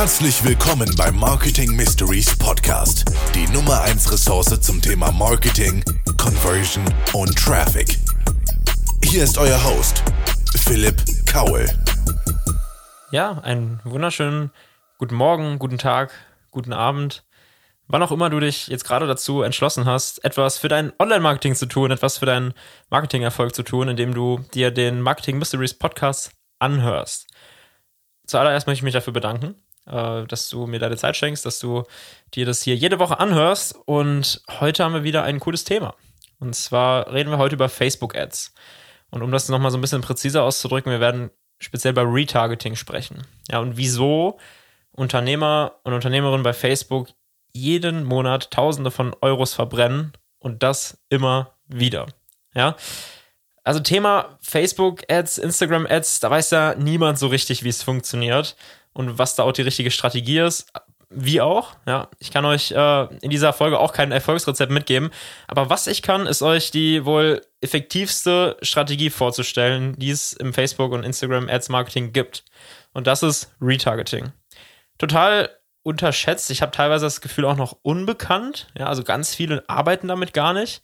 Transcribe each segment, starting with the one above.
Herzlich willkommen beim Marketing Mysteries Podcast, die Nummer 1 Ressource zum Thema Marketing, Conversion und Traffic. Hier ist euer Host, Philipp Kaul. Ja, einen wunderschönen guten Morgen, guten Tag, guten Abend. Wann auch immer du dich jetzt gerade dazu entschlossen hast, etwas für dein Online-Marketing zu tun, etwas für deinen Marketing-Erfolg zu tun, indem du dir den Marketing Mysteries Podcast anhörst. Zuallererst möchte ich mich dafür bedanken, äh, dass du mir deine Zeit schenkst, dass du dir das hier jede Woche anhörst. Und heute haben wir wieder ein cooles Thema. Und zwar reden wir heute über Facebook-Ads. Und um das nochmal so ein bisschen präziser auszudrücken, wir werden speziell bei Retargeting sprechen. Ja, und wieso Unternehmer und Unternehmerinnen bei Facebook jeden Monat Tausende von Euros verbrennen und das immer wieder. Ja. Also Thema Facebook-Ads, Instagram-Ads, da weiß ja niemand so richtig, wie es funktioniert und was da auch die richtige Strategie ist. Wie auch, ja. Ich kann euch äh, in dieser Folge auch kein Erfolgsrezept mitgeben. Aber was ich kann, ist euch die wohl effektivste Strategie vorzustellen, die es im Facebook- und Instagram-Ads-Marketing gibt. Und das ist Retargeting. Total unterschätzt. Ich habe teilweise das Gefühl auch noch unbekannt. Ja, also ganz viele arbeiten damit gar nicht.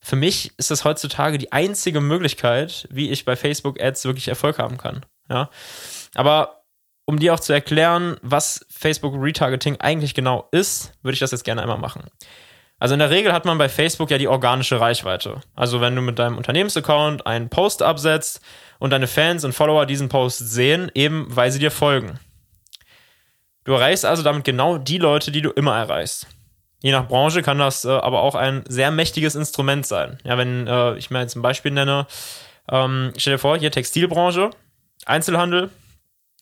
Für mich ist das heutzutage die einzige Möglichkeit, wie ich bei Facebook Ads wirklich Erfolg haben kann. Ja, aber um dir auch zu erklären, was Facebook Retargeting eigentlich genau ist, würde ich das jetzt gerne einmal machen. Also in der Regel hat man bei Facebook ja die organische Reichweite. Also wenn du mit deinem Unternehmensaccount einen Post absetzt und deine Fans und Follower diesen Post sehen, eben weil sie dir folgen. Du erreichst also damit genau die Leute, die du immer erreichst. Je nach Branche kann das äh, aber auch ein sehr mächtiges Instrument sein. Ja, wenn äh, ich mir jetzt ein Beispiel nenne, ähm, stell dir vor, hier Textilbranche, Einzelhandel.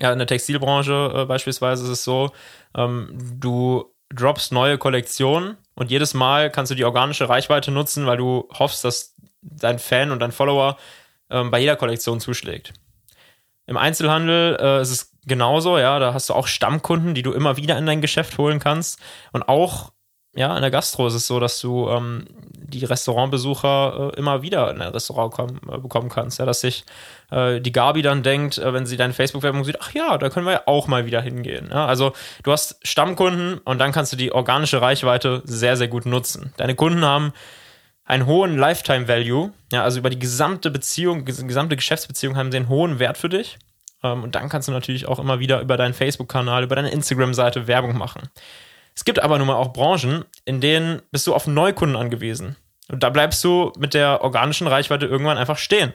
Ja, in der Textilbranche äh, beispielsweise ist es so, ähm, du droppst neue Kollektionen und jedes Mal kannst du die organische Reichweite nutzen, weil du hoffst, dass dein Fan und dein Follower ähm, bei jeder Kollektion zuschlägt. Im Einzelhandel äh, ist es genauso, ja, da hast du auch Stammkunden, die du immer wieder in dein Geschäft holen kannst. Und auch, ja, in der Gastro ist es so, dass du ähm, die Restaurantbesucher äh, immer wieder in ein Restaurant kommen, äh, bekommen kannst. Ja, dass sich äh, die Gabi dann denkt, äh, wenn sie deine Facebook-Werbung sieht, ach ja, da können wir ja auch mal wieder hingehen. Ja, also du hast Stammkunden und dann kannst du die organische Reichweite sehr, sehr gut nutzen. Deine Kunden haben einen hohen Lifetime Value, ja, also über die gesamte Beziehung, gesamte Geschäftsbeziehung haben sie einen hohen Wert für dich. Ähm, und dann kannst du natürlich auch immer wieder über deinen Facebook-Kanal, über deine Instagram-Seite Werbung machen. Es gibt aber nun mal auch Branchen, in denen bist du auf Neukunden angewiesen. Und da bleibst du mit der organischen Reichweite irgendwann einfach stehen.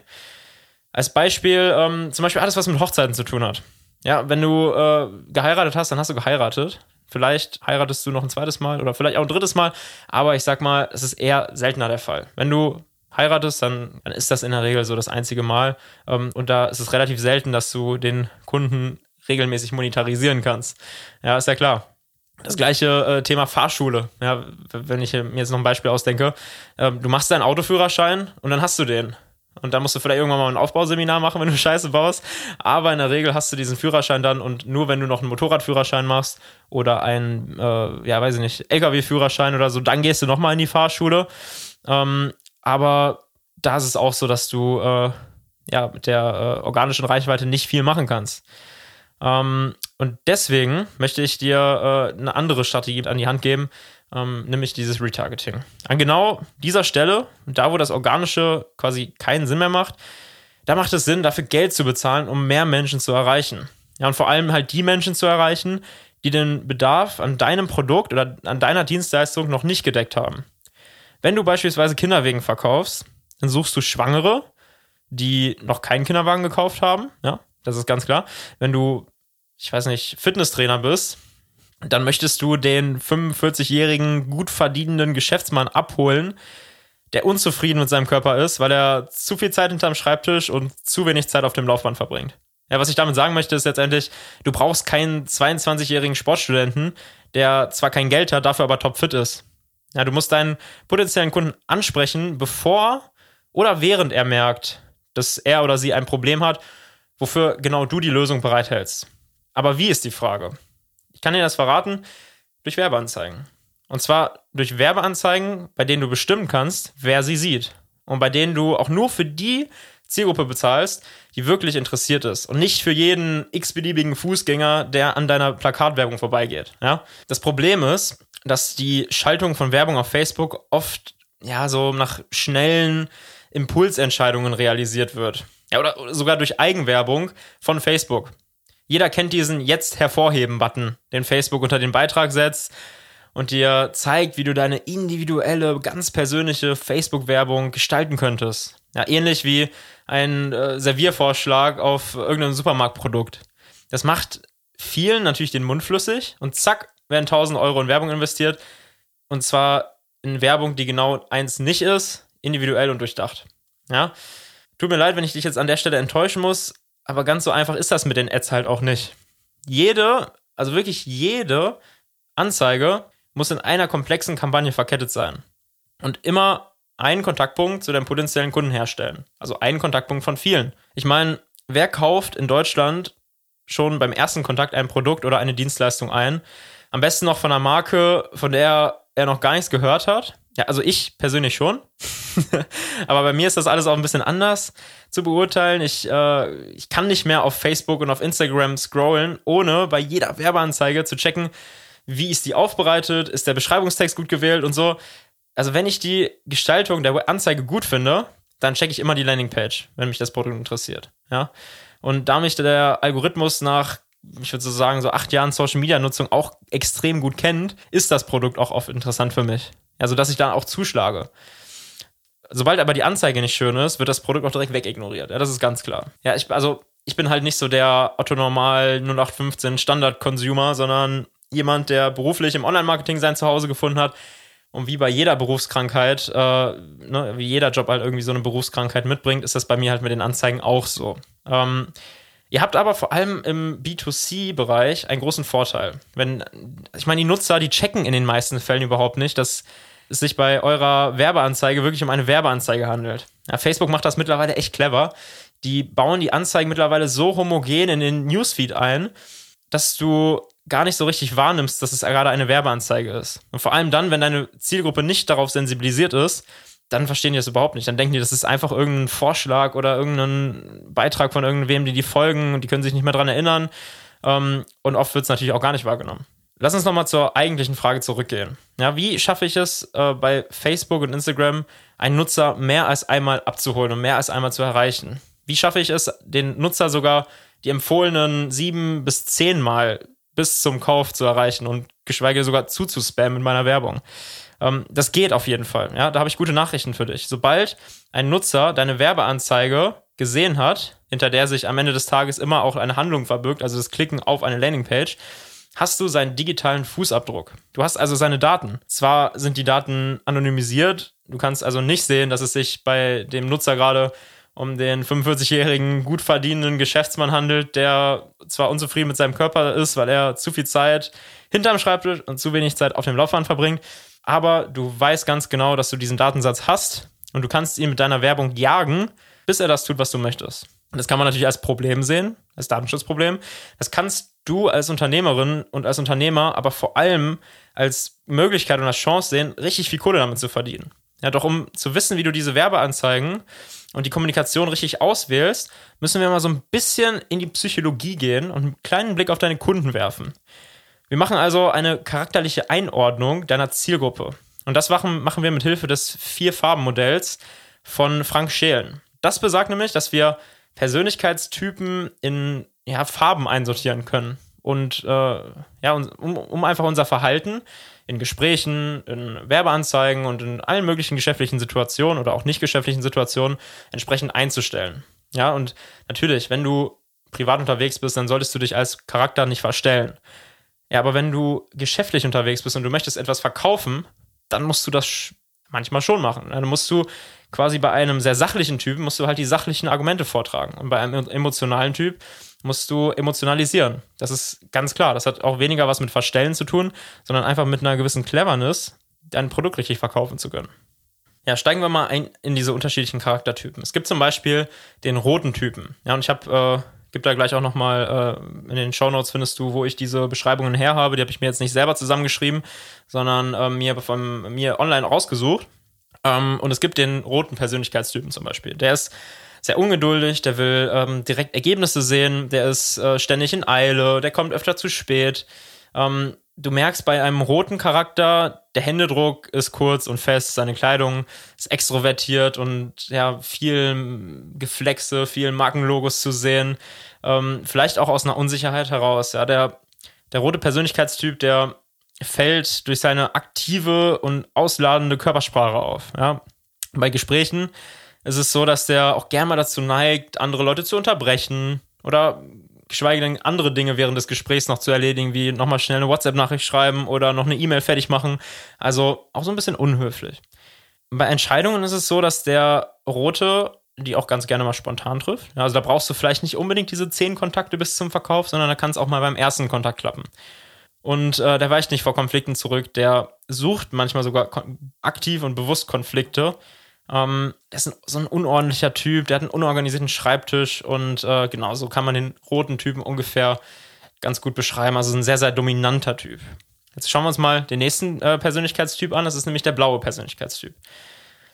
Als Beispiel, ähm, zum Beispiel alles, was mit Hochzeiten zu tun hat. Ja, wenn du äh, geheiratet hast, dann hast du geheiratet. Vielleicht heiratest du noch ein zweites Mal oder vielleicht auch ein drittes Mal, aber ich sag mal, es ist eher seltener der Fall. Wenn du heiratest, dann, dann ist das in der Regel so das einzige Mal. Ähm, und da ist es relativ selten, dass du den Kunden regelmäßig monetarisieren kannst. Ja, ist ja klar. Das gleiche äh, Thema Fahrschule. Ja, wenn ich mir jetzt noch ein Beispiel ausdenke. Ähm, du machst deinen Autoführerschein und dann hast du den. Und dann musst du vielleicht irgendwann mal ein Aufbauseminar machen, wenn du Scheiße baust. Aber in der Regel hast du diesen Führerschein dann und nur wenn du noch einen Motorradführerschein machst oder einen, äh, ja, weiß ich nicht, LKW-Führerschein oder so, dann gehst du nochmal in die Fahrschule. Ähm, aber da ist es auch so, dass du äh, ja mit der äh, organischen Reichweite nicht viel machen kannst. Ähm, und deswegen möchte ich dir äh, eine andere Strategie an die Hand geben, ähm, nämlich dieses Retargeting. An genau dieser Stelle, da wo das Organische quasi keinen Sinn mehr macht, da macht es Sinn, dafür Geld zu bezahlen, um mehr Menschen zu erreichen. Ja, und vor allem halt die Menschen zu erreichen, die den Bedarf an deinem Produkt oder an deiner Dienstleistung noch nicht gedeckt haben. Wenn du beispielsweise Kinderwegen verkaufst, dann suchst du Schwangere, die noch keinen Kinderwagen gekauft haben. Ja, das ist ganz klar. Wenn du, ich weiß nicht, Fitnesstrainer bist, dann möchtest du den 45-jährigen, gut verdienenden Geschäftsmann abholen, der unzufrieden mit seinem Körper ist, weil er zu viel Zeit hinterm Schreibtisch und zu wenig Zeit auf dem Laufband verbringt. Ja, was ich damit sagen möchte, ist letztendlich, du brauchst keinen 22-jährigen Sportstudenten, der zwar kein Geld hat, dafür aber topfit ist. Ja, du musst deinen potenziellen Kunden ansprechen, bevor oder während er merkt, dass er oder sie ein Problem hat, wofür genau du die Lösung bereithältst. Aber wie ist die Frage? Ich kann dir das verraten durch Werbeanzeigen. Und zwar durch Werbeanzeigen, bei denen du bestimmen kannst, wer sie sieht. Und bei denen du auch nur für die Zielgruppe bezahlst, die wirklich interessiert ist und nicht für jeden x-beliebigen Fußgänger, der an deiner Plakatwerbung vorbeigeht. Ja? Das Problem ist, dass die Schaltung von Werbung auf Facebook oft ja so nach schnellen Impulsentscheidungen realisiert wird. Ja, oder sogar durch Eigenwerbung von Facebook. Jeder kennt diesen Jetzt hervorheben-Button, den Facebook unter den Beitrag setzt und dir zeigt, wie du deine individuelle, ganz persönliche Facebook-Werbung gestalten könntest. Ja, ähnlich wie ein äh, Serviervorschlag auf irgendeinem Supermarktprodukt. Das macht vielen natürlich den Mund flüssig und zack, werden 1000 Euro in Werbung investiert. Und zwar in Werbung, die genau eins nicht ist, individuell und durchdacht. Ja. Tut mir leid, wenn ich dich jetzt an der Stelle enttäuschen muss, aber ganz so einfach ist das mit den Ads halt auch nicht. Jede, also wirklich jede Anzeige muss in einer komplexen Kampagne verkettet sein. Und immer einen Kontaktpunkt zu deinem potenziellen Kunden herstellen. Also einen Kontaktpunkt von vielen. Ich meine, wer kauft in Deutschland schon beim ersten Kontakt ein Produkt oder eine Dienstleistung ein? Am besten noch von einer Marke, von der er noch gar nichts gehört hat. Ja, also ich persönlich schon. Aber bei mir ist das alles auch ein bisschen anders zu beurteilen. Ich, äh, ich kann nicht mehr auf Facebook und auf Instagram scrollen, ohne bei jeder Werbeanzeige zu checken, wie ist die aufbereitet, ist der Beschreibungstext gut gewählt und so. Also wenn ich die Gestaltung der Anzeige gut finde, dann checke ich immer die Landingpage, wenn mich das Produkt interessiert. Ja. Und da mich der Algorithmus nach, ich würde so sagen, so acht Jahren Social Media Nutzung auch extrem gut kennt, ist das Produkt auch oft interessant für mich. Also, dass ich dann auch zuschlage. Sobald aber die Anzeige nicht schön ist, wird das Produkt auch direkt wegignoriert. Ja, das ist ganz klar. Ja, ich, also, ich bin halt nicht so der Otto Normal 0815 Standard-Consumer, sondern jemand, der beruflich im Online-Marketing sein Zuhause gefunden hat. Und wie bei jeder Berufskrankheit, äh, ne, wie jeder Job halt irgendwie so eine Berufskrankheit mitbringt, ist das bei mir halt mit den Anzeigen auch so. Ähm, ihr habt aber vor allem im B2C-Bereich einen großen Vorteil. Wenn, ich meine, die Nutzer, die checken in den meisten Fällen überhaupt nicht, dass es sich bei eurer Werbeanzeige wirklich um eine Werbeanzeige handelt. Ja, Facebook macht das mittlerweile echt clever. Die bauen die Anzeigen mittlerweile so homogen in den Newsfeed ein, dass du gar nicht so richtig wahrnimmst, dass es gerade eine Werbeanzeige ist. Und vor allem dann, wenn deine Zielgruppe nicht darauf sensibilisiert ist, dann verstehen die das überhaupt nicht. Dann denken die, das ist einfach irgendein Vorschlag oder irgendein Beitrag von irgendwem, die die folgen und die können sich nicht mehr dran erinnern. Ähm, und oft wird es natürlich auch gar nicht wahrgenommen. Lass uns nochmal zur eigentlichen Frage zurückgehen. Ja, wie schaffe ich es, äh, bei Facebook und Instagram einen Nutzer mehr als einmal abzuholen und mehr als einmal zu erreichen? Wie schaffe ich es, den Nutzer sogar die empfohlenen sieben bis zehn Mal bis zum Kauf zu erreichen und geschweige sogar zuzuspammen in meiner Werbung. Ähm, das geht auf jeden Fall. Ja, da habe ich gute Nachrichten für dich. Sobald ein Nutzer deine Werbeanzeige gesehen hat, hinter der sich am Ende des Tages immer auch eine Handlung verbirgt, also das Klicken auf eine Landingpage, hast du seinen digitalen Fußabdruck. Du hast also seine Daten. Zwar sind die Daten anonymisiert, du kannst also nicht sehen, dass es sich bei dem Nutzer gerade um den 45-jährigen, gut verdienenden Geschäftsmann handelt, der zwar unzufrieden mit seinem Körper ist, weil er zu viel Zeit hinterm Schreibtisch und zu wenig Zeit auf dem Laufband verbringt, aber du weißt ganz genau, dass du diesen Datensatz hast und du kannst ihn mit deiner Werbung jagen, bis er das tut, was du möchtest. Und das kann man natürlich als Problem sehen, als Datenschutzproblem. Das kannst du als Unternehmerin und als Unternehmer aber vor allem als Möglichkeit und als Chance sehen, richtig viel Kohle damit zu verdienen. Ja, doch um zu wissen, wie du diese Werbeanzeigen und die Kommunikation richtig auswählst, müssen wir mal so ein bisschen in die Psychologie gehen und einen kleinen Blick auf deine Kunden werfen. Wir machen also eine charakterliche Einordnung deiner Zielgruppe. Und das machen, wir mit Hilfe des Vier-Farben-Modells von Frank Schelen. Das besagt nämlich, dass wir Persönlichkeitstypen in ja, Farben einsortieren können. Und äh, ja, um, um einfach unser Verhalten in Gesprächen, in Werbeanzeigen und in allen möglichen geschäftlichen Situationen oder auch nicht geschäftlichen Situationen entsprechend einzustellen. Ja, und natürlich, wenn du privat unterwegs bist, dann solltest du dich als Charakter nicht verstellen. Ja, aber wenn du geschäftlich unterwegs bist und du möchtest etwas verkaufen, dann musst du das manchmal schon machen. Dann musst du quasi bei einem sehr sachlichen Typen, musst du halt die sachlichen Argumente vortragen. Und bei einem emotionalen Typ musst du emotionalisieren. Das ist ganz klar. Das hat auch weniger was mit Verstellen zu tun, sondern einfach mit einer gewissen Cleverness, dein Produkt richtig verkaufen zu können. Ja, steigen wir mal ein in diese unterschiedlichen Charaktertypen. Es gibt zum Beispiel den roten Typen. Ja, und ich habe, äh, gibt da gleich auch nochmal äh, in den Show Notes findest du, wo ich diese Beschreibungen her habe. Die habe ich mir jetzt nicht selber zusammengeschrieben, sondern äh, mir von mir online rausgesucht. Ähm, und es gibt den roten Persönlichkeitstypen zum Beispiel. Der ist sehr ungeduldig, der will ähm, direkt Ergebnisse sehen, der ist äh, ständig in Eile, der kommt öfter zu spät. Ähm, du merkst bei einem roten Charakter, der Händedruck ist kurz und fest, seine Kleidung ist extrovertiert und ja, viel Geflexe, viel Markenlogos zu sehen. Ähm, vielleicht auch aus einer Unsicherheit heraus. Ja, der, der rote Persönlichkeitstyp, der fällt durch seine aktive und ausladende Körpersprache auf. Ja. Bei Gesprächen ist es so, dass der auch gerne mal dazu neigt, andere Leute zu unterbrechen oder geschweige denn andere Dinge während des Gesprächs noch zu erledigen, wie nochmal schnell eine WhatsApp-Nachricht schreiben oder noch eine E-Mail fertig machen. Also auch so ein bisschen unhöflich. Bei Entscheidungen ist es so, dass der Rote die auch ganz gerne mal spontan trifft. Also da brauchst du vielleicht nicht unbedingt diese zehn Kontakte bis zum Verkauf, sondern da kann es auch mal beim ersten Kontakt klappen. Und äh, der weicht nicht vor Konflikten zurück, der sucht manchmal sogar aktiv und bewusst Konflikte ähm, der ist ein, so ein unordentlicher Typ, der hat einen unorganisierten Schreibtisch und äh, genau kann man den roten Typen ungefähr ganz gut beschreiben. Also ein sehr, sehr dominanter Typ. Jetzt schauen wir uns mal den nächsten äh, Persönlichkeitstyp an. Das ist nämlich der blaue Persönlichkeitstyp.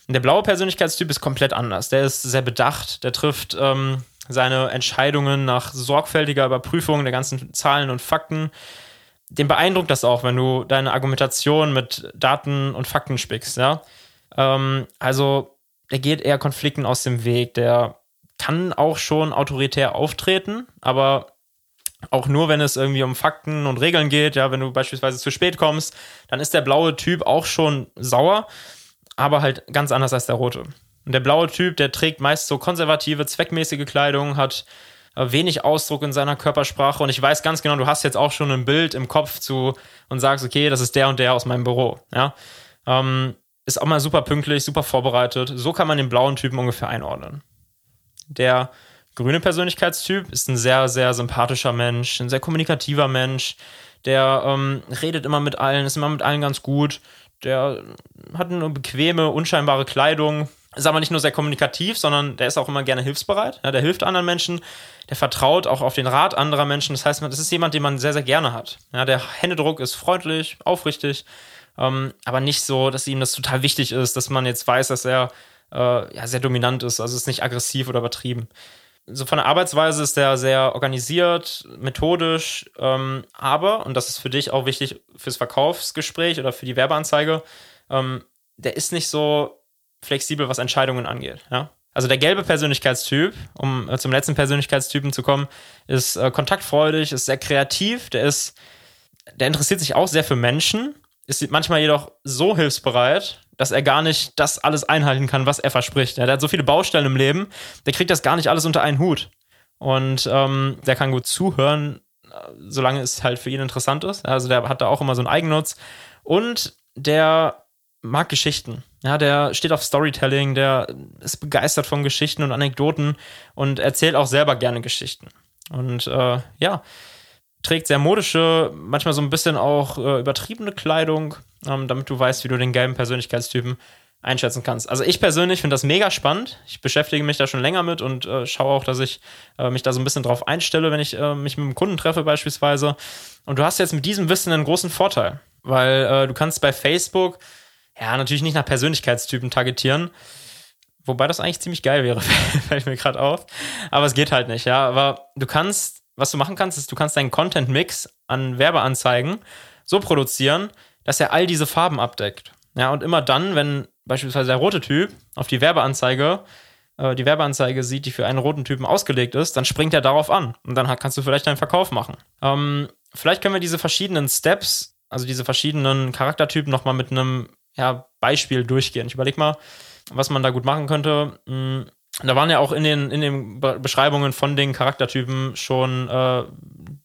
Und der blaue Persönlichkeitstyp ist komplett anders. Der ist sehr bedacht, der trifft ähm, seine Entscheidungen nach sorgfältiger Überprüfung der ganzen Zahlen und Fakten. Dem beeindruckt das auch, wenn du deine Argumentation mit Daten und Fakten spickst, ja. Ähm, also, der geht eher Konflikten aus dem Weg. Der kann auch schon autoritär auftreten, aber auch nur, wenn es irgendwie um Fakten und Regeln geht. Ja, wenn du beispielsweise zu spät kommst, dann ist der blaue Typ auch schon sauer, aber halt ganz anders als der rote. Und der blaue Typ, der trägt meist so konservative, zweckmäßige Kleidung, hat äh, wenig Ausdruck in seiner Körpersprache und ich weiß ganz genau, du hast jetzt auch schon ein Bild im Kopf zu und sagst, okay, das ist der und der aus meinem Büro. Ja, ähm, ist auch mal super pünktlich, super vorbereitet. So kann man den blauen Typen ungefähr einordnen. Der grüne Persönlichkeitstyp ist ein sehr, sehr sympathischer Mensch, ein sehr kommunikativer Mensch. Der ähm, redet immer mit allen, ist immer mit allen ganz gut. Der hat eine bequeme, unscheinbare Kleidung, ist aber nicht nur sehr kommunikativ, sondern der ist auch immer gerne hilfsbereit. Ja, der hilft anderen Menschen, der vertraut auch auf den Rat anderer Menschen. Das heißt, das ist jemand, den man sehr, sehr gerne hat. Ja, der Händedruck ist freundlich, aufrichtig, ähm, aber nicht so, dass ihm das total wichtig ist, dass man jetzt weiß, dass er äh, ja, sehr dominant ist, also ist nicht aggressiv oder übertrieben. So von der Arbeitsweise ist er sehr organisiert, methodisch, ähm, aber, und das ist für dich auch wichtig fürs Verkaufsgespräch oder für die Werbeanzeige, ähm, der ist nicht so flexibel, was Entscheidungen angeht. Ja? Also der gelbe Persönlichkeitstyp, um äh, zum letzten Persönlichkeitstypen zu kommen, ist äh, kontaktfreudig, ist sehr kreativ, der ist, der interessiert sich auch sehr für Menschen, ist manchmal jedoch so hilfsbereit, dass er gar nicht das alles einhalten kann, was er verspricht. Der hat so viele Baustellen im Leben, der kriegt das gar nicht alles unter einen Hut. Und ähm, der kann gut zuhören, solange es halt für ihn interessant ist. Also der hat da auch immer so einen Eigennutz. Und der mag Geschichten. Ja, der steht auf Storytelling, der ist begeistert von Geschichten und Anekdoten und erzählt auch selber gerne Geschichten. Und äh, ja, trägt sehr modische, manchmal so ein bisschen auch äh, übertriebene Kleidung, ähm, damit du weißt, wie du den gelben Persönlichkeitstypen einschätzen kannst. Also ich persönlich finde das mega spannend. Ich beschäftige mich da schon länger mit und äh, schaue auch, dass ich äh, mich da so ein bisschen drauf einstelle, wenn ich äh, mich mit einem Kunden treffe beispielsweise. Und du hast jetzt mit diesem Wissen einen großen Vorteil, weil äh, du kannst bei Facebook ja natürlich nicht nach Persönlichkeitstypen targetieren, wobei das eigentlich ziemlich geil wäre, fällt mir gerade auf. Aber es geht halt nicht, ja. Aber du kannst was du machen kannst, ist, du kannst deinen Content-Mix an Werbeanzeigen so produzieren, dass er all diese Farben abdeckt. Ja, und immer dann, wenn beispielsweise der rote Typ auf die Werbeanzeige, äh, die Werbeanzeige sieht, die für einen roten Typen ausgelegt ist, dann springt er darauf an. Und dann kannst du vielleicht deinen Verkauf machen. Ähm, vielleicht können wir diese verschiedenen Steps, also diese verschiedenen Charaktertypen nochmal mit einem ja, Beispiel durchgehen. Ich überlege mal, was man da gut machen könnte. Da waren ja auch in den, in den Beschreibungen von den Charaktertypen schon äh,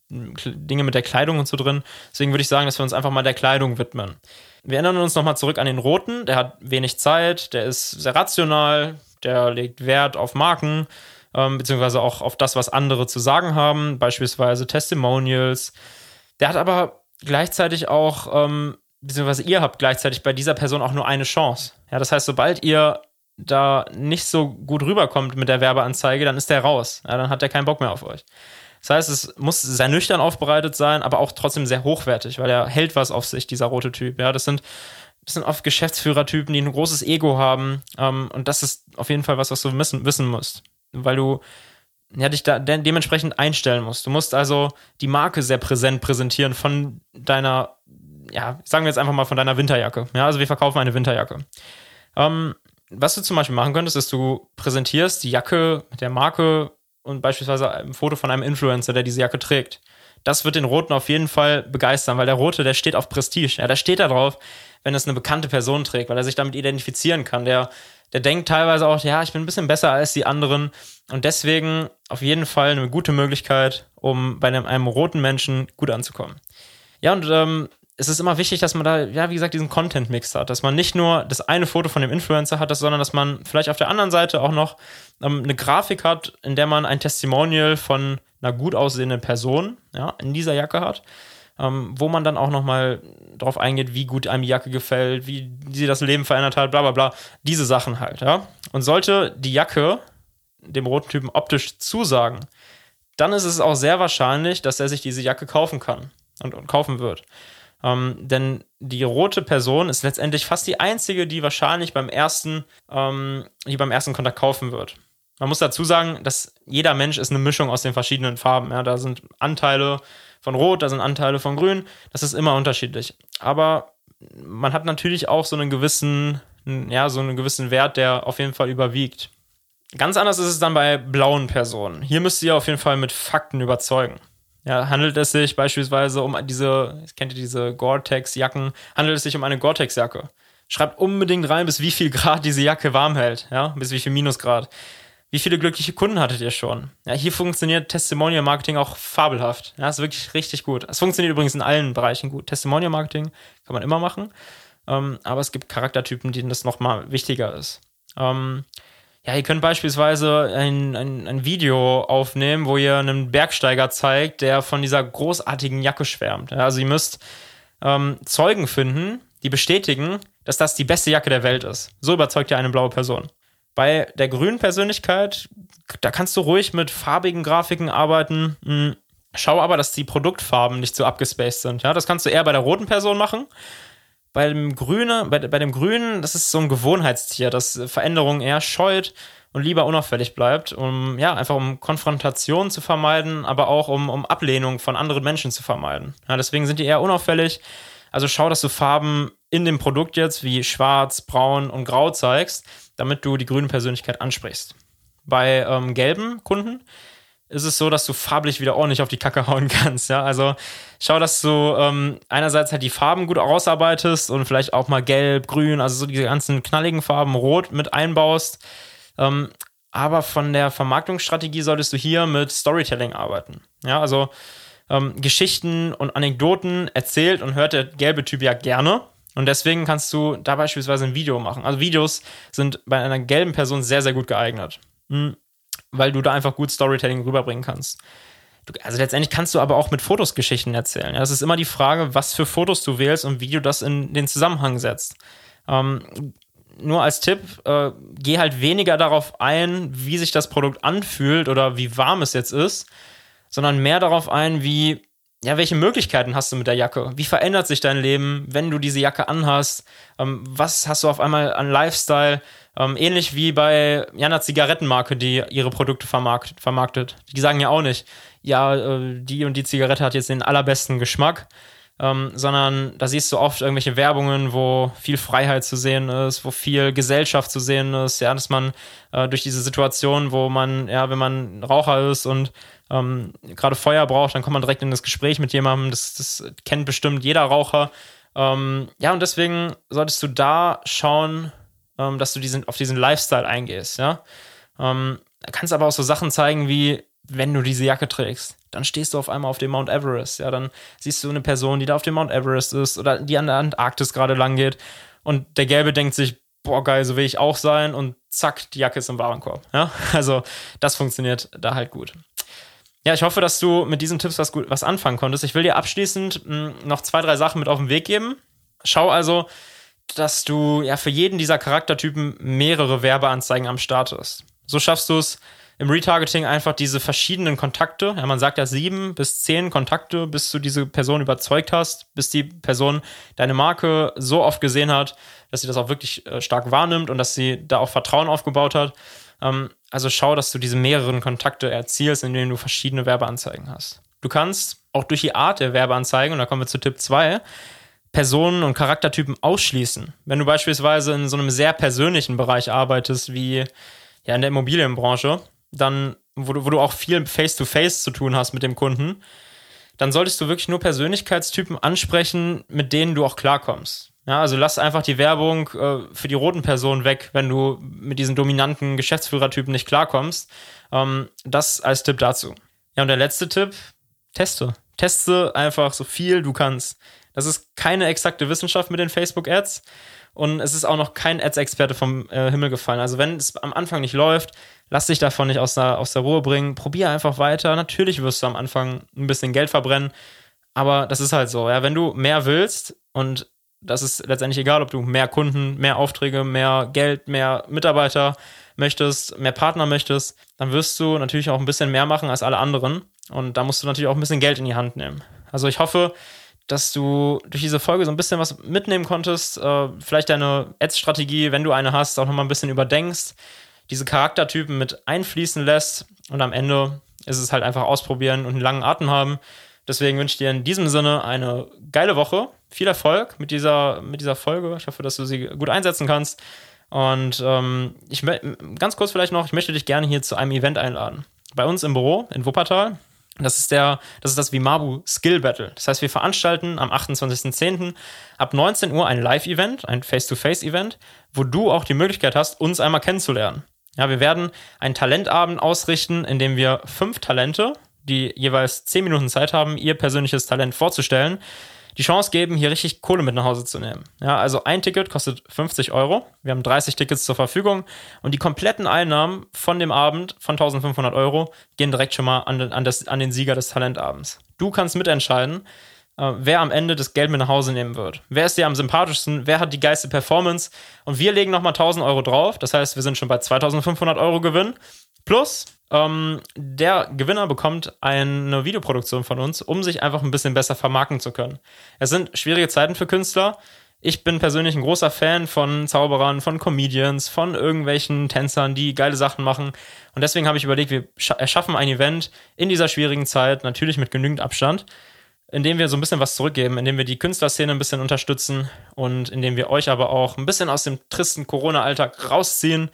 Dinge mit der Kleidung und so drin. Deswegen würde ich sagen, dass wir uns einfach mal der Kleidung widmen. Wir erinnern uns nochmal zurück an den Roten. Der hat wenig Zeit, der ist sehr rational, der legt Wert auf Marken, ähm, beziehungsweise auch auf das, was andere zu sagen haben, beispielsweise Testimonials. Der hat aber gleichzeitig auch, ähm, beziehungsweise ihr habt gleichzeitig bei dieser Person auch nur eine Chance. Ja, das heißt, sobald ihr da nicht so gut rüberkommt mit der Werbeanzeige, dann ist der raus. Ja, dann hat der keinen Bock mehr auf euch. Das heißt, es muss sehr nüchtern aufbereitet sein, aber auch trotzdem sehr hochwertig, weil er hält was auf sich, dieser rote Typ. Ja, das sind, das sind oft Geschäftsführertypen, die ein großes Ego haben. Ähm, und das ist auf jeden Fall was, was du wissen, wissen musst. weil du ja, dich da de dementsprechend einstellen musst. Du musst also die Marke sehr präsent präsentieren von deiner, ja, sagen wir jetzt einfach mal von deiner Winterjacke. Ja, also wir verkaufen eine Winterjacke. Ähm, was du zum Beispiel machen könntest, ist, du präsentierst die Jacke mit der Marke und beispielsweise ein Foto von einem Influencer, der diese Jacke trägt. Das wird den Roten auf jeden Fall begeistern, weil der Rote, der steht auf Prestige. Ja, der steht da drauf, wenn es eine bekannte Person trägt, weil er sich damit identifizieren kann. Der, der denkt teilweise auch, ja, ich bin ein bisschen besser als die anderen. Und deswegen auf jeden Fall eine gute Möglichkeit, um bei einem, einem roten Menschen gut anzukommen. Ja, und ähm, es ist immer wichtig, dass man da, ja, wie gesagt, diesen Content-Mix hat. Dass man nicht nur das eine Foto von dem Influencer hat, sondern dass man vielleicht auf der anderen Seite auch noch ähm, eine Grafik hat, in der man ein Testimonial von einer gut aussehenden Person ja, in dieser Jacke hat. Ähm, wo man dann auch nochmal drauf eingeht, wie gut einem die Jacke gefällt, wie sie das Leben verändert hat, bla bla bla. Diese Sachen halt, ja. Und sollte die Jacke dem roten Typen optisch zusagen, dann ist es auch sehr wahrscheinlich, dass er sich diese Jacke kaufen kann und, und kaufen wird. Ähm, denn die rote Person ist letztendlich fast die einzige, die wahrscheinlich beim ersten, ähm, die beim ersten Kontakt kaufen wird. Man muss dazu sagen, dass jeder Mensch ist eine Mischung aus den verschiedenen Farben. Ja, da sind Anteile von Rot, da sind Anteile von Grün. Das ist immer unterschiedlich. Aber man hat natürlich auch so einen gewissen, ja, so einen gewissen Wert, der auf jeden Fall überwiegt. Ganz anders ist es dann bei blauen Personen. Hier müsst ihr auf jeden Fall mit Fakten überzeugen. Ja, handelt es sich beispielsweise um diese, kennt ihr diese Gore-Tex-Jacken, handelt es sich um eine Gore-Tex-Jacke. Schreibt unbedingt rein, bis wie viel Grad diese Jacke warm hält, ja, bis wie viel Minusgrad. Wie viele glückliche Kunden hattet ihr schon? Ja, hier funktioniert Testimonial Marketing auch fabelhaft. Ja, ist wirklich richtig gut. Es funktioniert übrigens in allen Bereichen gut. Testimonial Marketing kann man immer machen, ähm, aber es gibt Charaktertypen, denen das nochmal wichtiger ist. Ähm, ja, ihr könnt beispielsweise ein, ein, ein Video aufnehmen, wo ihr einen Bergsteiger zeigt, der von dieser großartigen Jacke schwärmt. Also ihr müsst ähm, Zeugen finden, die bestätigen, dass das die beste Jacke der Welt ist. So überzeugt ihr eine blaue Person. Bei der grünen Persönlichkeit, da kannst du ruhig mit farbigen Grafiken arbeiten. Hm, schau aber, dass die Produktfarben nicht so abgespaced sind. Ja, das kannst du eher bei der roten Person machen bei dem Grüne, bei, bei dem Grünen, das ist so ein Gewohnheitstier, das Veränderungen eher scheut und lieber unauffällig bleibt, um ja, einfach um Konfrontation zu vermeiden, aber auch um, um Ablehnung von anderen Menschen zu vermeiden. Ja, deswegen sind die eher unauffällig. Also schau, dass du Farben in dem Produkt jetzt wie schwarz, braun und grau zeigst, damit du die grüne Persönlichkeit ansprichst. Bei ähm, gelben Kunden ist es so, dass du farblich wieder ordentlich auf die Kacke hauen kannst. Ja, also schau, dass du ähm, einerseits halt die Farben gut ausarbeitest und vielleicht auch mal gelb, grün, also so diese ganzen knalligen Farben, rot mit einbaust. Ähm, aber von der Vermarktungsstrategie solltest du hier mit Storytelling arbeiten. Ja, also ähm, Geschichten und Anekdoten erzählt und hört der gelbe Typ ja gerne. Und deswegen kannst du da beispielsweise ein Video machen. Also Videos sind bei einer gelben Person sehr, sehr gut geeignet. Hm weil du da einfach gut Storytelling rüberbringen kannst. Du, also letztendlich kannst du aber auch mit Fotos Geschichten erzählen. Ja, das ist immer die Frage, was für Fotos du wählst und wie du das in den Zusammenhang setzt. Ähm, nur als Tipp, äh, geh halt weniger darauf ein, wie sich das Produkt anfühlt oder wie warm es jetzt ist, sondern mehr darauf ein, wie, ja, welche Möglichkeiten hast du mit der Jacke? Wie verändert sich dein Leben, wenn du diese Jacke anhast? Ähm, was hast du auf einmal an Lifestyle? Ähm, ähnlich wie bei einer Zigarettenmarke, die ihre Produkte vermarkt, vermarktet. Die sagen ja auch nicht, ja, äh, die und die Zigarette hat jetzt den allerbesten Geschmack, ähm, sondern da siehst du oft irgendwelche Werbungen, wo viel Freiheit zu sehen ist, wo viel Gesellschaft zu sehen ist, ja, dass man äh, durch diese Situation, wo man, ja, wenn man Raucher ist und ähm, gerade Feuer braucht, dann kommt man direkt in das Gespräch mit jemandem, das, das kennt bestimmt jeder Raucher. Ähm, ja, und deswegen solltest du da schauen, ähm, dass du diesen, auf diesen Lifestyle eingehst, ja. Ähm, kannst aber auch so Sachen zeigen wie, wenn du diese Jacke trägst, dann stehst du auf einmal auf dem Mount Everest, ja, dann siehst du eine Person, die da auf dem Mount Everest ist oder die an der Antarktis gerade lang geht und der Gelbe denkt sich, boah, geil, so will ich auch sein und zack, die Jacke ist im Warenkorb, ja. Also, das funktioniert da halt gut. Ja, ich hoffe, dass du mit diesen Tipps was, gut, was anfangen konntest. Ich will dir abschließend hm, noch zwei, drei Sachen mit auf den Weg geben. Schau also, dass du ja für jeden dieser Charaktertypen mehrere Werbeanzeigen am Start hast. So schaffst du es im Retargeting einfach diese verschiedenen Kontakte, ja, man sagt ja sieben bis zehn Kontakte, bis du diese Person überzeugt hast, bis die Person deine Marke so oft gesehen hat, dass sie das auch wirklich äh, stark wahrnimmt und dass sie da auch Vertrauen aufgebaut hat. Ähm, also schau, dass du diese mehreren Kontakte erzielst, indem du verschiedene Werbeanzeigen hast. Du kannst auch durch die Art der Werbeanzeigen, und da kommen wir zu Tipp 2, Personen und Charaktertypen ausschließen. Wenn du beispielsweise in so einem sehr persönlichen Bereich arbeitest, wie ja in der Immobilienbranche, dann, wo du, wo du auch viel Face-to-Face -face zu tun hast mit dem Kunden, dann solltest du wirklich nur Persönlichkeitstypen ansprechen, mit denen du auch klarkommst. Ja, also lass einfach die Werbung äh, für die roten Personen weg, wenn du mit diesen dominanten Geschäftsführertypen nicht klarkommst. Ähm, das als Tipp dazu. Ja, und der letzte Tipp, teste. Teste einfach so viel du kannst. Das ist keine exakte Wissenschaft mit den Facebook-Ads und es ist auch noch kein Ads-Experte vom äh, Himmel gefallen. Also wenn es am Anfang nicht läuft, lass dich davon nicht aus der, aus der Ruhe bringen. Probier einfach weiter. Natürlich wirst du am Anfang ein bisschen Geld verbrennen, aber das ist halt so. Ja, wenn du mehr willst und das ist letztendlich egal, ob du mehr Kunden, mehr Aufträge, mehr Geld, mehr Mitarbeiter möchtest, mehr Partner möchtest, dann wirst du natürlich auch ein bisschen mehr machen als alle anderen. Und da musst du natürlich auch ein bisschen Geld in die Hand nehmen. Also ich hoffe, dass du durch diese Folge so ein bisschen was mitnehmen konntest. Äh, vielleicht deine Ads-Strategie, wenn du eine hast, auch nochmal ein bisschen überdenkst, diese Charaktertypen mit einfließen lässt und am Ende ist es halt einfach ausprobieren und einen langen Atem haben. Deswegen wünsche ich dir in diesem Sinne eine geile Woche. Viel Erfolg mit dieser, mit dieser Folge. Ich hoffe, dass du sie gut einsetzen kannst. Und ähm, ich ganz kurz vielleicht noch, ich möchte dich gerne hier zu einem Event einladen. Bei uns im Büro in Wuppertal. Das ist der, das ist das Vimabu Skill Battle. Das heißt, wir veranstalten am 28.10. ab 19 Uhr ein Live-Event, ein Face-to-Face-Event, wo du auch die Möglichkeit hast, uns einmal kennenzulernen. Ja, wir werden einen Talentabend ausrichten, in dem wir fünf Talente, die jeweils zehn Minuten Zeit haben, ihr persönliches Talent vorzustellen, die Chance geben, hier richtig Kohle mit nach Hause zu nehmen. Ja, also ein Ticket kostet 50 Euro. Wir haben 30 Tickets zur Verfügung und die kompletten Einnahmen von dem Abend von 1500 Euro gehen direkt schon mal an, an, das, an den Sieger des Talentabends. Du kannst mitentscheiden, äh, wer am Ende das Geld mit nach Hause nehmen wird. Wer ist dir am sympathischsten? Wer hat die geilste Performance? Und wir legen nochmal 1000 Euro drauf. Das heißt, wir sind schon bei 2500 Euro Gewinn. Plus, ähm, der Gewinner bekommt eine Videoproduktion von uns, um sich einfach ein bisschen besser vermarkten zu können. Es sind schwierige Zeiten für Künstler. Ich bin persönlich ein großer Fan von Zauberern, von Comedians, von irgendwelchen Tänzern, die geile Sachen machen. Und deswegen habe ich überlegt, wir erschaffen ein Event in dieser schwierigen Zeit, natürlich mit genügend Abstand, indem wir so ein bisschen was zurückgeben, indem wir die Künstlerszene ein bisschen unterstützen und indem wir euch aber auch ein bisschen aus dem tristen Corona-Alltag rausziehen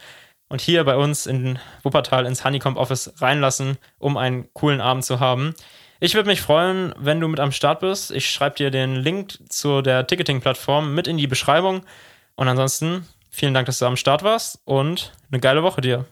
und hier bei uns in Wuppertal ins Honeycomb Office reinlassen, um einen coolen Abend zu haben. Ich würde mich freuen, wenn du mit am Start bist. Ich schreibe dir den Link zu der Ticketing-Plattform mit in die Beschreibung. Und ansonsten vielen Dank, dass du am Start warst und eine geile Woche dir.